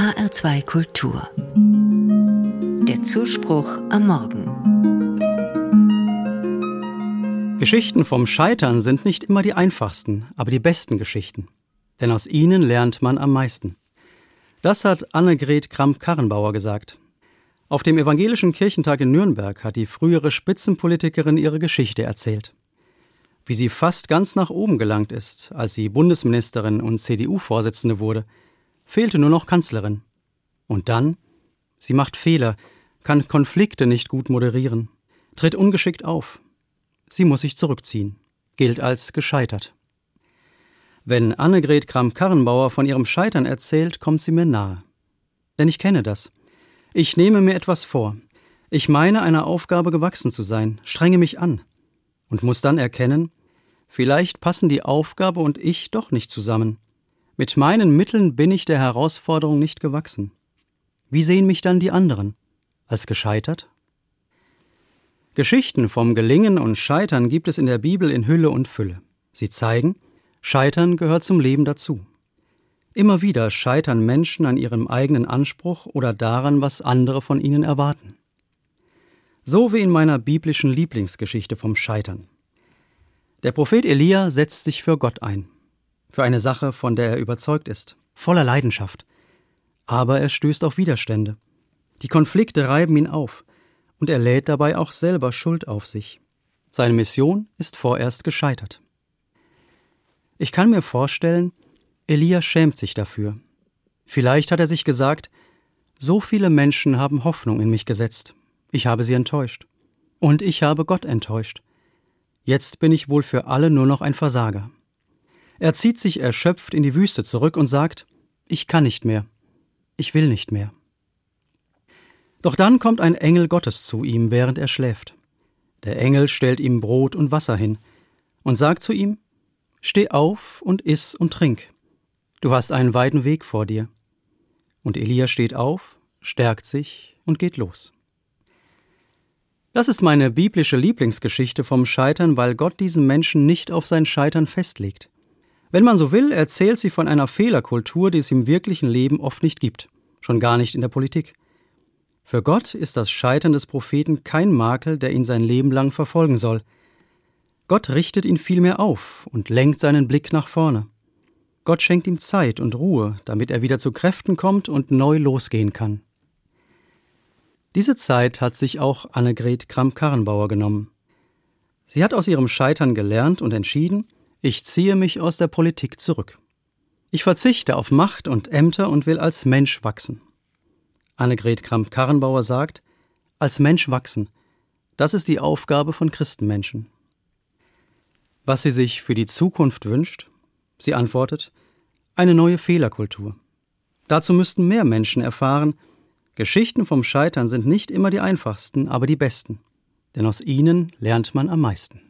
HR2 Kultur. Der Zuspruch am Morgen. Geschichten vom Scheitern sind nicht immer die einfachsten, aber die besten Geschichten. Denn aus ihnen lernt man am meisten. Das hat Annegret Kramp-Karrenbauer gesagt. Auf dem Evangelischen Kirchentag in Nürnberg hat die frühere Spitzenpolitikerin ihre Geschichte erzählt. Wie sie fast ganz nach oben gelangt ist, als sie Bundesministerin und CDU-Vorsitzende wurde, fehlte nur noch Kanzlerin. Und dann? Sie macht Fehler, kann Konflikte nicht gut moderieren, tritt ungeschickt auf. Sie muss sich zurückziehen, gilt als gescheitert. Wenn Annegret Kramp-Karrenbauer von ihrem Scheitern erzählt, kommt sie mir nahe. Denn ich kenne das. Ich nehme mir etwas vor. Ich meine, einer Aufgabe gewachsen zu sein, strenge mich an und muss dann erkennen, vielleicht passen die Aufgabe und ich doch nicht zusammen. Mit meinen Mitteln bin ich der Herausforderung nicht gewachsen. Wie sehen mich dann die anderen? Als gescheitert? Geschichten vom Gelingen und Scheitern gibt es in der Bibel in Hülle und Fülle. Sie zeigen, Scheitern gehört zum Leben dazu. Immer wieder scheitern Menschen an ihrem eigenen Anspruch oder daran, was andere von ihnen erwarten. So wie in meiner biblischen Lieblingsgeschichte vom Scheitern. Der Prophet Elia setzt sich für Gott ein, für eine Sache, von der er überzeugt ist, voller Leidenschaft. Aber er stößt auf Widerstände. Die Konflikte reiben ihn auf, und er lädt dabei auch selber Schuld auf sich. Seine Mission ist vorerst gescheitert. Ich kann mir vorstellen, Elia schämt sich dafür. Vielleicht hat er sich gesagt, so viele Menschen haben Hoffnung in mich gesetzt. Ich habe sie enttäuscht. Und ich habe Gott enttäuscht. Jetzt bin ich wohl für alle nur noch ein Versager. Er zieht sich erschöpft in die Wüste zurück und sagt, ich kann nicht mehr. Ich will nicht mehr. Doch dann kommt ein Engel Gottes zu ihm, während er schläft. Der Engel stellt ihm Brot und Wasser hin und sagt zu ihm, Steh auf und iss und trink. Du hast einen weiten Weg vor dir. Und Elia steht auf, stärkt sich und geht los. Das ist meine biblische Lieblingsgeschichte vom Scheitern, weil Gott diesen Menschen nicht auf sein Scheitern festlegt. Wenn man so will, erzählt sie von einer Fehlerkultur, die es im wirklichen Leben oft nicht gibt, schon gar nicht in der Politik. Für Gott ist das Scheitern des Propheten kein Makel, der ihn sein Leben lang verfolgen soll. Gott richtet ihn vielmehr auf und lenkt seinen Blick nach vorne. Gott schenkt ihm Zeit und Ruhe, damit er wieder zu Kräften kommt und neu losgehen kann. Diese Zeit hat sich auch Annegret Kramp-Karrenbauer genommen. Sie hat aus ihrem Scheitern gelernt und entschieden, ich ziehe mich aus der Politik zurück. Ich verzichte auf Macht und Ämter und will als Mensch wachsen. Annegret Kramp-Karrenbauer sagt, als Mensch wachsen, das ist die Aufgabe von Christenmenschen. Was sie sich für die Zukunft wünscht, Sie antwortet, eine neue Fehlerkultur. Dazu müssten mehr Menschen erfahren, Geschichten vom Scheitern sind nicht immer die einfachsten, aber die besten, denn aus ihnen lernt man am meisten.